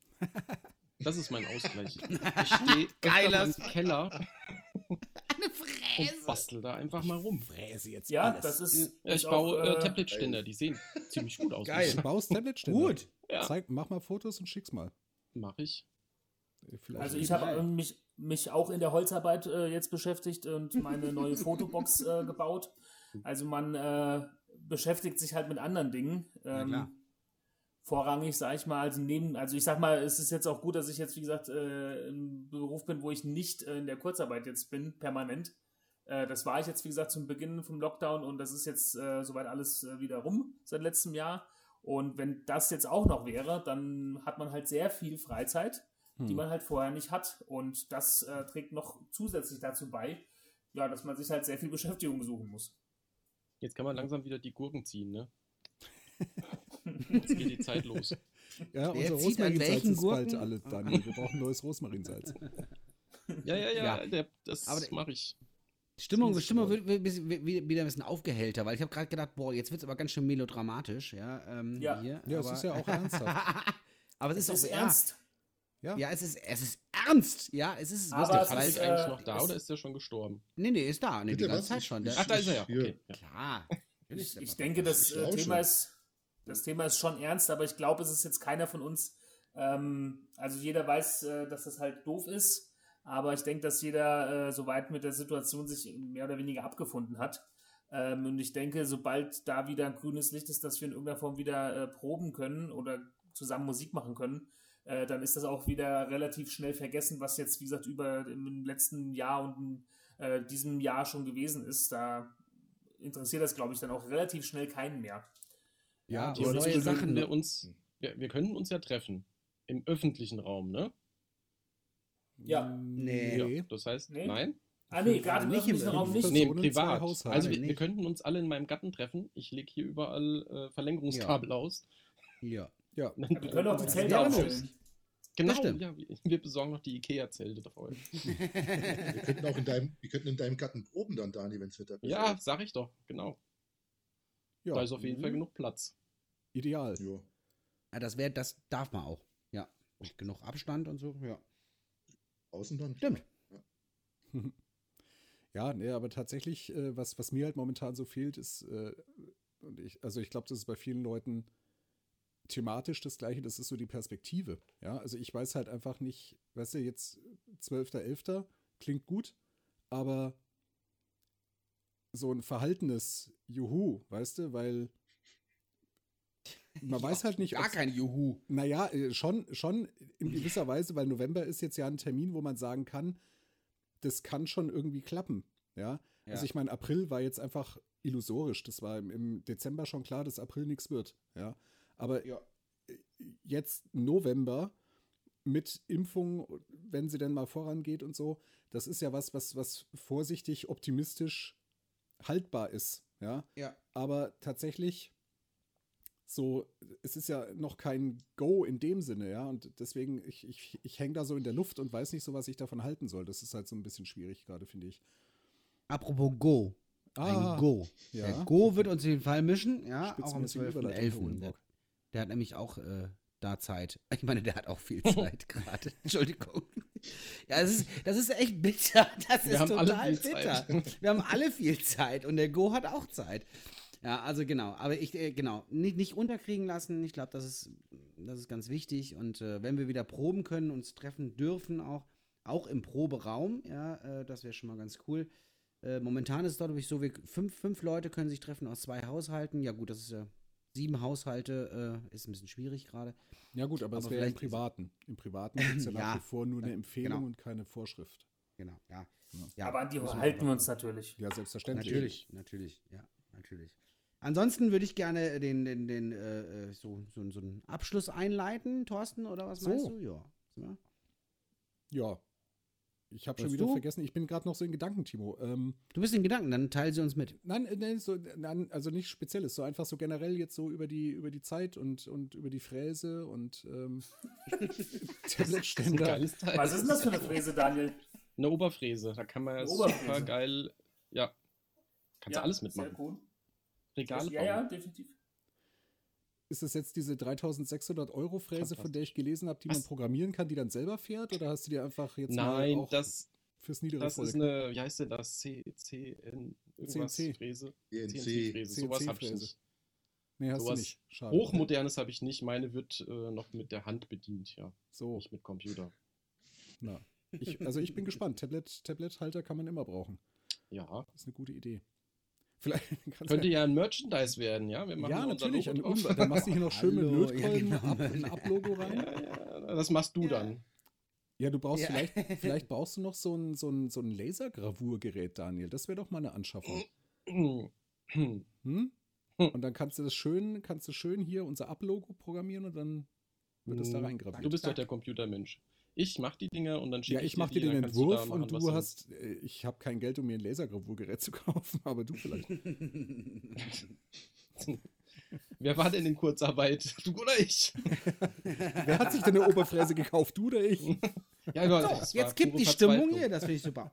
[SPEAKER 4] Das ist mein Ausgleich. Ich stehe
[SPEAKER 2] Geiler
[SPEAKER 4] im Keller
[SPEAKER 2] Eine
[SPEAKER 4] und
[SPEAKER 2] Fräse.
[SPEAKER 4] bastel da einfach mal rum.
[SPEAKER 1] Fräse jetzt
[SPEAKER 3] Ja,
[SPEAKER 1] alles.
[SPEAKER 3] das ist.
[SPEAKER 4] Ja, ich
[SPEAKER 3] ist
[SPEAKER 4] baue
[SPEAKER 3] auch,
[SPEAKER 4] äh,
[SPEAKER 3] äh,
[SPEAKER 4] Tablet-Ständer, die sehen ziemlich gut aus.
[SPEAKER 2] Geil.
[SPEAKER 1] Du baust Tablet-Ständer.
[SPEAKER 2] Gut.
[SPEAKER 4] Ja.
[SPEAKER 1] Zeig, mach mal Fotos und schick's mal.
[SPEAKER 4] Mach ich.
[SPEAKER 1] Vielleicht
[SPEAKER 3] Also ich habe mich, mich auch in der Holzarbeit äh, jetzt beschäftigt und meine neue Fotobox äh, gebaut. Also man äh, beschäftigt sich halt mit anderen Dingen.
[SPEAKER 2] Na
[SPEAKER 3] Ähm,
[SPEAKER 2] klar.
[SPEAKER 3] Vorrangig, sage ich mal, also neben, also ich sag mal, es ist jetzt auch gut, dass ich jetzt, wie gesagt, äh, im Beruf bin, wo ich nicht äh, in der Kurzarbeit jetzt bin, permanent. Äh, das war ich jetzt, wie gesagt, zum Beginn vom Lockdown und das ist jetzt äh, soweit alles äh, wieder rum seit letztem Jahr. Und wenn das jetzt auch noch wäre, dann hat man halt sehr viel Freizeit, die
[SPEAKER 1] Hm.
[SPEAKER 3] man halt vorher nicht hat. Und das äh, trägt noch zusätzlich dazu bei, ja, dass man sich halt sehr viel Beschäftigung suchen muss.
[SPEAKER 4] Jetzt kann man langsam wieder die Gurken ziehen, ne? Jetzt geht die Zeit los.
[SPEAKER 1] Ja,
[SPEAKER 2] Wer
[SPEAKER 1] unser Rosmarinsalz ist bald
[SPEAKER 2] Gurken?
[SPEAKER 1] alle, Daniel. Wir brauchen neues Rosmarinsalz.
[SPEAKER 4] Ja, ja, ja,
[SPEAKER 2] Ja.
[SPEAKER 4] Der, das mache ich.
[SPEAKER 2] Stimmung, Stimmung wird, wird, bisschen- wird wieder ein bisschen aufgehellter, weil ich habe gerade gedacht, boah, jetzt wird es aber ganz schön melodramatisch, ja. Ähm,
[SPEAKER 3] Ja.
[SPEAKER 2] Hier,
[SPEAKER 1] Ja, es
[SPEAKER 2] aber,
[SPEAKER 1] ist ja auch ernsthaft.
[SPEAKER 2] aber es
[SPEAKER 3] Es
[SPEAKER 2] ist,
[SPEAKER 3] ist
[SPEAKER 2] auch
[SPEAKER 3] ernst.
[SPEAKER 1] Ja,
[SPEAKER 2] Ja, es ist, es ist ernst. Ja, es ist
[SPEAKER 3] Aber
[SPEAKER 4] Ist der
[SPEAKER 3] es
[SPEAKER 2] wirklich.
[SPEAKER 3] ist,
[SPEAKER 4] Falk
[SPEAKER 3] äh,
[SPEAKER 4] eigentlich noch da
[SPEAKER 3] es-
[SPEAKER 4] oder ist der schon gestorben?
[SPEAKER 2] Nee, nee, ist da. Nee,
[SPEAKER 5] Bitte,
[SPEAKER 2] die ganze
[SPEAKER 5] was?
[SPEAKER 2] Zeit schon. Der,
[SPEAKER 4] Ach, da ist er ja. Okay.
[SPEAKER 2] Klar.
[SPEAKER 3] Ich, ich denke, das
[SPEAKER 5] Ich
[SPEAKER 3] äh, Thema
[SPEAKER 5] schon.
[SPEAKER 3] ist, das Thema ist schon ernst, aber ich glaube, es ist jetzt keiner von uns. Ähm, also jeder weiß, äh, dass das halt doof ist, aber ich denke, dass jeder äh, soweit mit der Situation sich mehr oder weniger abgefunden hat. Ähm, und ich denke, sobald da wieder ein grünes Licht ist, dass wir in irgendeiner Form wieder äh, proben können oder zusammen Musik machen können, äh, dann ist das auch wieder relativ schnell vergessen, was jetzt, wie gesagt, über im letzten Jahr und in äh, diesem Jahr schon gewesen ist. Da interessiert das, glaube ich, dann auch relativ schnell keinen mehr.
[SPEAKER 1] Ja
[SPEAKER 2] die neue Sachen,
[SPEAKER 4] wir
[SPEAKER 2] ne?
[SPEAKER 4] uns, wir, wir könnten uns ja treffen. Im öffentlichen Raum, ne?
[SPEAKER 3] Ja.
[SPEAKER 2] Nee.
[SPEAKER 4] Ja, das heißt,
[SPEAKER 3] Nee.
[SPEAKER 4] nein?
[SPEAKER 3] Ah, nee, gerade
[SPEAKER 2] Nicht im
[SPEAKER 3] öffentlichen Raum nicht.
[SPEAKER 4] Nee, privat. Also wir, wir könnten uns alle in meinem Garten treffen. Ich lege hier überall äh, Verlängerungskabel aus.
[SPEAKER 2] Ja.
[SPEAKER 1] Ja,
[SPEAKER 3] Ja, wir können auch die Zelte aufstellen.
[SPEAKER 4] Genau,
[SPEAKER 2] Das stimmt.
[SPEAKER 4] ja, wir, besorgen noch die Ikea-Zelte davor.
[SPEAKER 5] Wir könnten auch in deinem, wir könnten in deinem Garten proben dann, Dani, wenn es Wetter
[SPEAKER 4] Ja, sag ich doch, genau.
[SPEAKER 1] ja
[SPEAKER 4] Da ist auf jeden
[SPEAKER 2] Mhm.
[SPEAKER 4] Fall genug Platz.
[SPEAKER 1] Ideal.
[SPEAKER 5] Ja.
[SPEAKER 2] Ja, das wäre, das darf man auch. Ja. Genug Abstand und so, ja.
[SPEAKER 5] Außen dann.
[SPEAKER 2] Stimmt.
[SPEAKER 1] Ja, nee, aber tatsächlich, äh, was, was mir halt momentan so fehlt, ist, äh, und ich, also ich glaube, das ist bei vielen Leuten thematisch das Gleiche, das ist so die Perspektive. Ja, also ich weiß halt einfach nicht, weißt du, jetzt 12.11. klingt gut, aber so ein verhaltenes Juhu, weißt du, weil man weiß halt nicht,
[SPEAKER 2] Gar kein Juhu.
[SPEAKER 1] naja, äh, schon, schon in gewisser Weise, weil November ist jetzt ja ein Termin, wo man sagen kann, das kann schon irgendwie klappen. Ja.
[SPEAKER 2] Ja.
[SPEAKER 1] Also ich meine, April war jetzt einfach illusorisch. Das war im, im Dezember schon klar, dass April nichts wird. Ja. Aber
[SPEAKER 2] Ja.
[SPEAKER 1] äh, jetzt November mit Impfung, wenn sie denn mal vorangeht und so, das ist ja was, was, was vorsichtig, optimistisch haltbar ist. Ja.
[SPEAKER 2] Ja.
[SPEAKER 1] Aber tatsächlich, so, es ist ja noch kein Go in dem Sinne, ja. Und deswegen, ich, ich, ich hänge da so in der Luft und weiß nicht so, was ich davon halten soll. Das ist halt so ein bisschen schwierig gerade, finde ich.
[SPEAKER 2] Apropos Go.
[SPEAKER 1] Ah,
[SPEAKER 2] Ein Go.
[SPEAKER 1] ja.
[SPEAKER 2] Der Go wird uns auf jeden Fall mischen, ja, auch am
[SPEAKER 1] Spitzenmäßige Überleitung, Herr
[SPEAKER 2] 12.11. Der, der hat nämlich auch äh, da Zeit. Ich meine, der hat auch viel Zeit gerade. Entschuldigung. Ja, das ist, das ist echt bitter. Das
[SPEAKER 4] Wir
[SPEAKER 2] ist total bitter.
[SPEAKER 4] Zeit.
[SPEAKER 2] Wir haben alle viel Zeit und der Go hat auch Zeit. Ja, also genau. Aber ich, äh, genau, nicht, nicht unterkriegen lassen. Ich glaube, das ist, das ist ganz wichtig. Und äh, wenn wir wieder proben können, uns treffen dürfen, auch, auch im Proberaum, ja, äh, das wäre schon mal ganz cool. Äh, momentan ist es dadurch so, wir, fünf, fünf Leute können sich treffen aus zwei Haushalten. Ja, gut, das ist ja sieben Haushalte, äh, ist ein bisschen schwierig gerade.
[SPEAKER 1] Ja, gut, aber, es
[SPEAKER 2] Aber
[SPEAKER 1] wäre im
[SPEAKER 2] ist-
[SPEAKER 1] Privaten. Im Privaten gibt es ja, nach
[SPEAKER 2] Ja,
[SPEAKER 1] wie vor nur eine
[SPEAKER 2] äh,
[SPEAKER 1] Empfehlung
[SPEAKER 2] genau.
[SPEAKER 1] und keine Vorschrift.
[SPEAKER 2] Genau, ja.
[SPEAKER 1] Ja.
[SPEAKER 2] ja
[SPEAKER 3] Aber an die halten wir uns natürlich.
[SPEAKER 1] Ja, selbstverständlich.
[SPEAKER 2] Natürlich, natürlich, ja, natürlich. Ansonsten würde ich gerne den, den, den, äh, äh, so, so, so einen Abschluss einleiten, Thorsten, oder was
[SPEAKER 1] So.
[SPEAKER 2] meinst du? Ja. ja.
[SPEAKER 1] Ja. Ich habe schon wieder
[SPEAKER 2] du?
[SPEAKER 1] vergessen, ich bin gerade noch so in Gedanken, Timo. Ähm,
[SPEAKER 2] Du bist in Gedanken, dann teile sie uns mit.
[SPEAKER 1] Nein, äh, nein, so, nein, also nichts Spezielles, so einfach so generell jetzt so über die, über die Zeit und, und über die Fräse und ähm, Tabletständer.
[SPEAKER 4] Geiles Teil.
[SPEAKER 3] Was ist denn das für eine Fräse, Daniel?
[SPEAKER 4] Eine Oberfräse. Da kann man super
[SPEAKER 3] Oberfräse.
[SPEAKER 4] geil. Ja. Kannst du alles mitmachen.
[SPEAKER 3] Sehr cool.
[SPEAKER 4] Regale
[SPEAKER 3] Ja, ja, definitiv.
[SPEAKER 1] Ist das jetzt diese 3600 Euro Fräse, von der ich gelesen habe, die man programmieren kann, die dann selber fährt? Oder hast du dir einfach jetzt
[SPEAKER 4] Nein,
[SPEAKER 1] mal auch
[SPEAKER 4] das,
[SPEAKER 1] fürs niedere
[SPEAKER 4] das
[SPEAKER 1] Volk?
[SPEAKER 4] ist eine, wie heißt denn das? C, C, N, irgendwas
[SPEAKER 1] CNC.
[SPEAKER 4] Fräse?
[SPEAKER 5] CNC.
[SPEAKER 4] CNC-Fräse. Sowas habe ich nicht.
[SPEAKER 1] nee, hast du
[SPEAKER 4] sowas
[SPEAKER 1] nicht. Schade.
[SPEAKER 4] Hochmodernes habe ich nicht. Meine wird äh, noch mit der Hand bedient, ja.
[SPEAKER 1] So,
[SPEAKER 4] Nicht mit Computer.
[SPEAKER 1] na. Ich, also ich bin gespannt. Tablet, Tablet-Halter kann man immer brauchen.
[SPEAKER 4] Ja.
[SPEAKER 1] Das ist eine gute Idee.
[SPEAKER 4] Könnte ja ein Merchandise werden, ja? Wir machen
[SPEAKER 1] ja, natürlich.
[SPEAKER 4] Logo
[SPEAKER 1] Ein Dann machst du hier noch schön mit
[SPEAKER 2] Hallo, ja,
[SPEAKER 1] Lötkolben
[SPEAKER 2] genau.
[SPEAKER 1] ein Ab-Logo rein.
[SPEAKER 4] Ja, ja, das machst du
[SPEAKER 2] Ja.
[SPEAKER 4] dann.
[SPEAKER 1] Ja, du brauchst
[SPEAKER 2] Ja.
[SPEAKER 1] vielleicht, vielleicht brauchst du noch so ein, so ein, so ein Lasergravurgerät, Daniel. Das wäre doch mal eine Anschaffung. Hm? Und dann kannst du das schön, kannst du schön hier unser Up-Logo programmieren und dann wird es da
[SPEAKER 4] Hm,
[SPEAKER 1] reingraviert.
[SPEAKER 4] Du bist doch der Computermensch. Ich mach die Dinger und dann schicke
[SPEAKER 1] ja, ich mache
[SPEAKER 4] dir
[SPEAKER 1] dir
[SPEAKER 4] die,
[SPEAKER 1] den
[SPEAKER 4] kannst du
[SPEAKER 1] Entwurf und du hast, äh, ich habe kein Geld, um mir ein Lasergravurgerät zu kaufen, aber du vielleicht.
[SPEAKER 4] Wer war denn in Kurzarbeit? Du oder ich?
[SPEAKER 1] Wer hat sich denn eine Oberfräse gekauft, du oder ich?
[SPEAKER 4] Ja, aber
[SPEAKER 2] So, jetzt gibt
[SPEAKER 4] pure
[SPEAKER 2] die Stimmung hier, das finde ich super.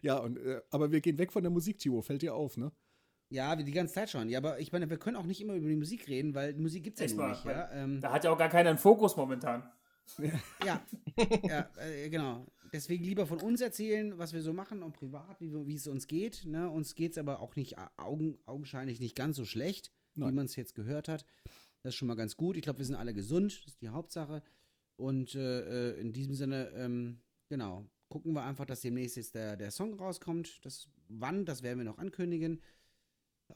[SPEAKER 1] Ja, und, äh, aber wir gehen weg von der Musik, Timo, fällt dir auf, ne?
[SPEAKER 2] Ja, wie die ganze Zeit schon. Ja, aber ich meine, wir können auch nicht immer über die Musik reden, weil Musik gibt es ja nur nicht. Ja, ähm,
[SPEAKER 3] Da hat ja auch gar keiner einen Fokus momentan.
[SPEAKER 2] ja, ja äh, genau. Deswegen lieber von uns erzählen, was wir so machen und privat, wie, wir- wie es uns geht. Ne? Uns geht es aber auch nicht äh, augen, augenscheinlich nicht ganz so schlecht, wie
[SPEAKER 1] Nein.
[SPEAKER 2] man es jetzt gehört hat. Das ist schon mal ganz gut. Ich glaube, wir sind alle gesund, das ist die Hauptsache. Und äh, äh, in diesem Sinne, ähm, genau, gucken wir einfach, dass demnächst jetzt der, der Song rauskommt. Das, wann, das werden wir noch ankündigen.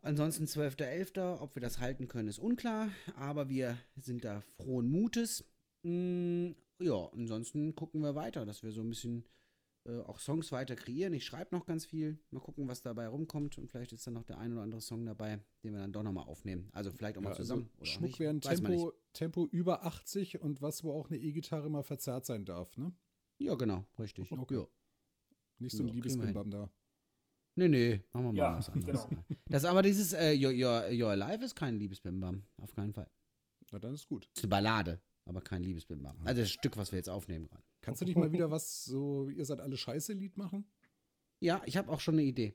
[SPEAKER 2] Ansonsten 12.11., ob wir das halten können, ist unklar, aber wir sind da frohen Mutes. Mm, ja, ansonsten gucken wir weiter, dass wir so ein bisschen äh, auch Songs weiter kreieren. Ich schreibe noch ganz viel. Mal gucken, was dabei rumkommt. Und vielleicht ist dann noch der ein oder andere Song dabei, den wir dann doch nochmal aufnehmen. Also vielleicht auch mal
[SPEAKER 1] Ja,
[SPEAKER 2] zusammen.
[SPEAKER 1] Also
[SPEAKER 2] oder auch
[SPEAKER 1] Schmuck wäre ein Tempo, Tempo über 80 und was, wo auch eine E-Gitarre mal verzerrt sein darf, ne?
[SPEAKER 2] Ja, genau, richtig.
[SPEAKER 1] Okay.
[SPEAKER 2] Ja.
[SPEAKER 1] Nicht so ein
[SPEAKER 2] Ja.
[SPEAKER 1] Liebesbimbam da.
[SPEAKER 2] Nee, nee, machen wir mal
[SPEAKER 3] Ja,
[SPEAKER 2] was anderes.
[SPEAKER 3] genau.
[SPEAKER 2] Das aber dieses äh, Your, Your, Your Alive ist kein Liebesbimbam. Auf keinen Fall.
[SPEAKER 1] Na, dann ist gut.
[SPEAKER 2] ist eine Ballade, aber kein Liebesbimbam. Also das Stück, was wir jetzt aufnehmen gerade.
[SPEAKER 1] Kannst du nicht mal wieder was so, ihr seid alle scheiße Lied machen?
[SPEAKER 2] Ja, ich habe auch schon eine Idee.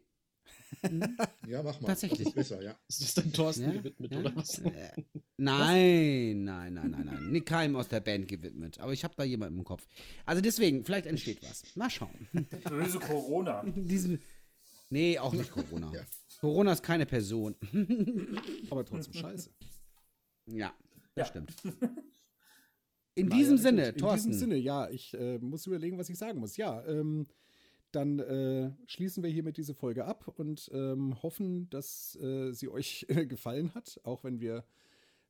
[SPEAKER 2] Mhm.
[SPEAKER 5] Ja, mach mal.
[SPEAKER 2] Tatsächlich.
[SPEAKER 5] Das ist besser, ja.
[SPEAKER 4] Ist das dann Thorsten
[SPEAKER 2] Ja,
[SPEAKER 4] gewidmet,
[SPEAKER 2] ja.
[SPEAKER 4] oder was?
[SPEAKER 2] Äh, Nein, nein, nein, nein, nein. Nicht keinem aus der Band gewidmet. Aber ich habe da jemanden im Kopf. Also deswegen, vielleicht entsteht was. Mal schauen.
[SPEAKER 3] Böse Corona.
[SPEAKER 2] Diese, nee, auch nicht Corona.
[SPEAKER 5] Ja.
[SPEAKER 2] Corona ist keine Person.
[SPEAKER 1] Aber trotzdem scheiße.
[SPEAKER 2] Ja, das
[SPEAKER 3] Ja.
[SPEAKER 2] stimmt. In
[SPEAKER 1] Naja,
[SPEAKER 2] diesem
[SPEAKER 1] gut.
[SPEAKER 2] Sinne,
[SPEAKER 1] In
[SPEAKER 2] Thorsten.
[SPEAKER 1] diesem Sinne, ja, ich äh, muss überlegen, was ich sagen muss. Ja, ähm, dann äh, schließen wir hiermit diese Folge ab und ähm, hoffen, dass äh, sie euch gefallen hat, auch wenn wir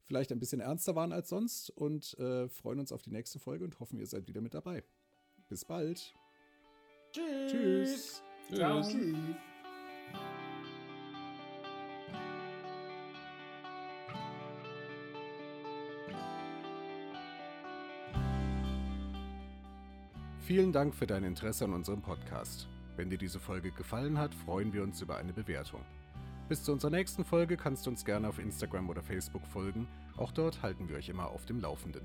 [SPEAKER 1] vielleicht ein bisschen ernster waren als sonst und äh, freuen uns auf die nächste Folge und hoffen, ihr seid wieder mit dabei. Bis bald. Tschüss.
[SPEAKER 3] Ciao.
[SPEAKER 4] Tschüss.
[SPEAKER 1] Vielen Dank für dein Interesse an unserem Podcast. Wenn dir diese Folge gefallen hat, freuen wir uns über eine Bewertung. Bis zu unserer nächsten Folge kannst du uns gerne auf Instagram oder Facebook folgen. Auch dort halten wir euch immer auf dem Laufenden.